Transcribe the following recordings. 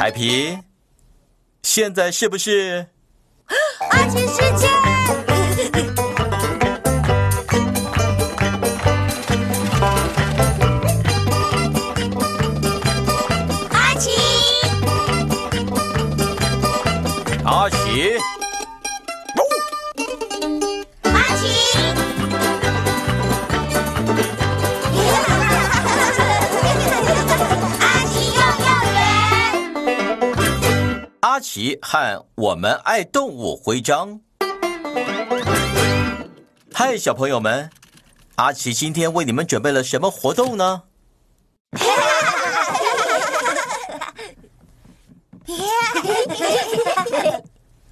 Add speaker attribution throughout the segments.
Speaker 1: 海皮，现在是不是？
Speaker 2: 爱情世界。阿奇，
Speaker 1: 阿奇，
Speaker 2: 奇
Speaker 1: 和我们爱动物徽章。嗨，小朋友们，阿奇今天为你们准备了什么活动呢？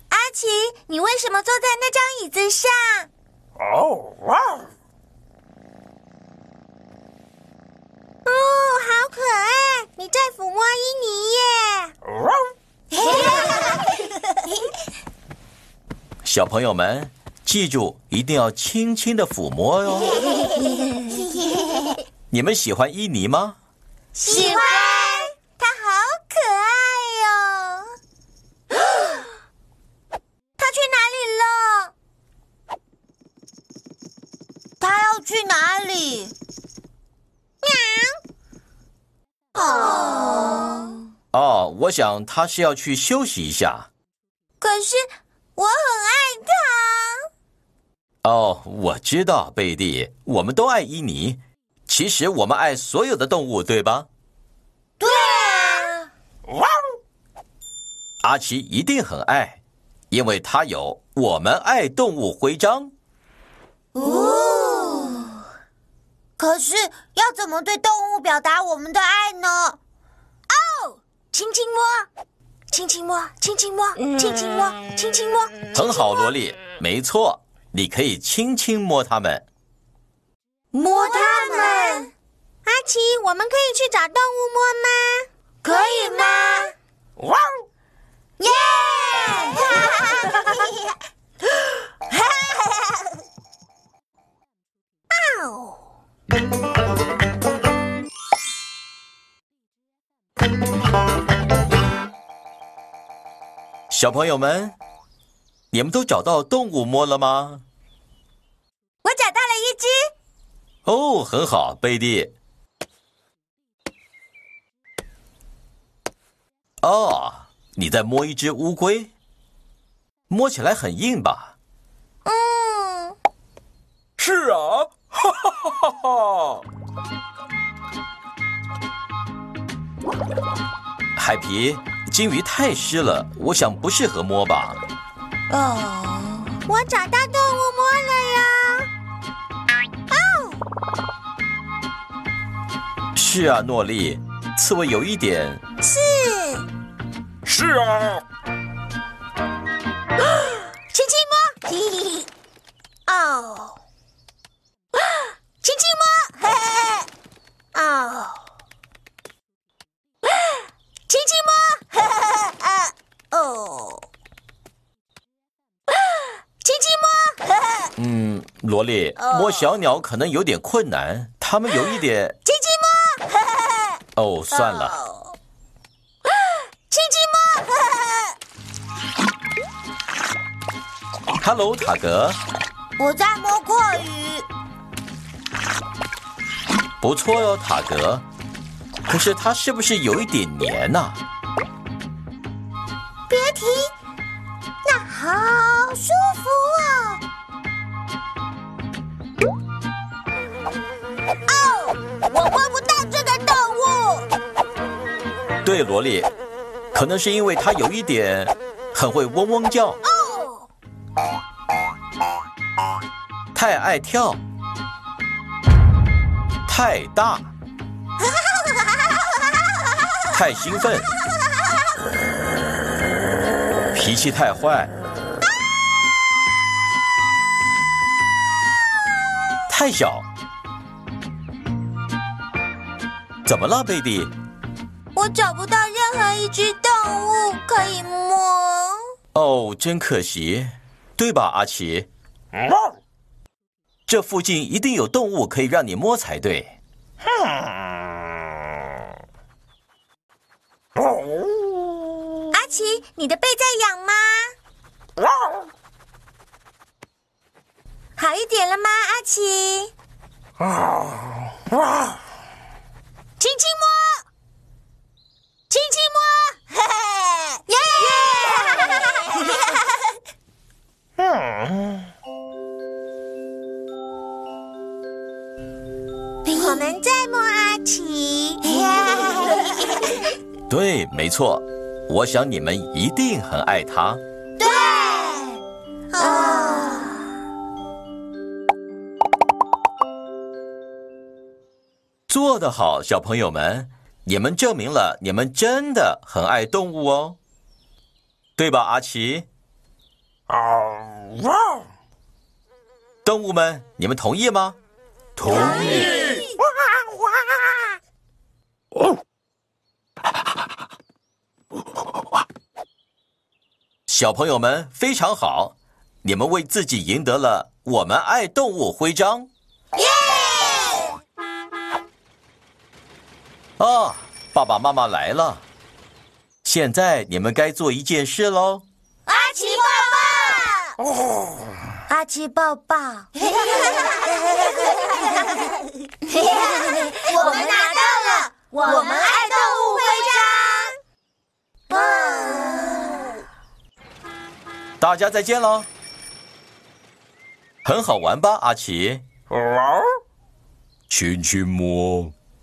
Speaker 2: 阿奇，你为什么坐在那张椅子上？
Speaker 3: 哦，哇！
Speaker 2: 哦，好可爱！你在抚摸伊尼耶。
Speaker 1: 小朋友们，记住一定要轻轻的抚摸哟。你们喜欢伊尼吗？
Speaker 2: 喜欢，它好可爱哟、它去哪里了？它要去哪里？喵。哦。
Speaker 1: 哦，我想他是要去休息一下。
Speaker 2: 可是我很爱他。
Speaker 1: 哦，我知道，贝蒂，我们都爱伊尼。其实我们爱所有的动物，对吧？
Speaker 2: 对啊。
Speaker 3: 哇！
Speaker 1: 阿奇一定很爱，因为他有我们爱动物徽章。
Speaker 2: 哦。可是要怎么对动物表达我们的爱呢？哦，轻轻摸，轻轻摸，轻轻摸，轻轻摸，轻轻摸。
Speaker 1: 很好，萝莉，没错，你可以轻轻摸它们。
Speaker 2: 摸它们。阿奇，我们可以去找动物摸吗？可以吗？
Speaker 3: 哇！
Speaker 2: 耶！哦。
Speaker 1: 小朋友们，你们都找到动物摸了吗？
Speaker 2: 我找到了一只。
Speaker 1: 哦，很好，贝蒂。哦，你在摸一只乌龟，摸起来很硬吧？
Speaker 2: 嗯，
Speaker 3: 是啊，哈哈哈哈哈！
Speaker 1: 海皮，金鱼太湿了，我想不适合摸吧。
Speaker 2: 哦，我找到动物摸了呀。
Speaker 1: 哦是啊，诺丽，刺猬有一点。
Speaker 2: 是，
Speaker 3: 是啊，
Speaker 2: 轻轻摸。嘿嘿嘿。哦，轻轻摸。嘿嘿嘿。哦，轻轻摸。嘿嘿嘿。啊，哦，轻轻摸。嘿嘿。
Speaker 1: 嗯，萝莉，
Speaker 2: 哦
Speaker 1: 摸小鸟可能有点困难，它们有一点……
Speaker 2: 轻轻摸。
Speaker 1: 哦，算了。
Speaker 2: 哦。轻轻摸。嘿嘿嘿。
Speaker 1: Hello，塔格，
Speaker 2: 我在摸阔鱼。
Speaker 1: 不错哟，塔格。可是它是不是有一点黏呐、
Speaker 2: 别提，那好舒服哦。哦，我摸不到这个动物。
Speaker 1: 对，萝莉，可能是因为它有一点很会嗡嗡叫，
Speaker 2: 哦，
Speaker 1: 太爱跳，太大，太兴奋，脾气太坏，太小。怎么了，贝蒂？
Speaker 2: 我找不到任何一只动物可以摸。
Speaker 1: 哦，真可惜，对吧，阿奇？
Speaker 3: 哇！
Speaker 1: 这附近一定有动物可以让你摸才对。
Speaker 3: 阿，
Speaker 2: 奇，你的背在痒吗？好一点了吗，阿奇？轻轻摸，轻轻摸，嘿嘿，耶！我们在摸阿奇。
Speaker 1: 对，没错，我想你们一定很爱他。做得好，小朋友们，你们证明了你们真的很爱动物哦，对吧，阿奇？动物们，你们同意吗？
Speaker 3: 同意。哇哇！
Speaker 1: 哦小朋友们非常好，你们为自己赢得了“我们爱动物”徽章。
Speaker 2: 耶！
Speaker 1: 啊，爸爸妈妈来了，现在你们该做一件事喽。
Speaker 2: 阿奇抱抱，阿奇抱抱。我们拿到了我们爱动物徽章。哇！
Speaker 1: 大家再见喽，很好玩吧，阿奇？
Speaker 3: 亲亲摸。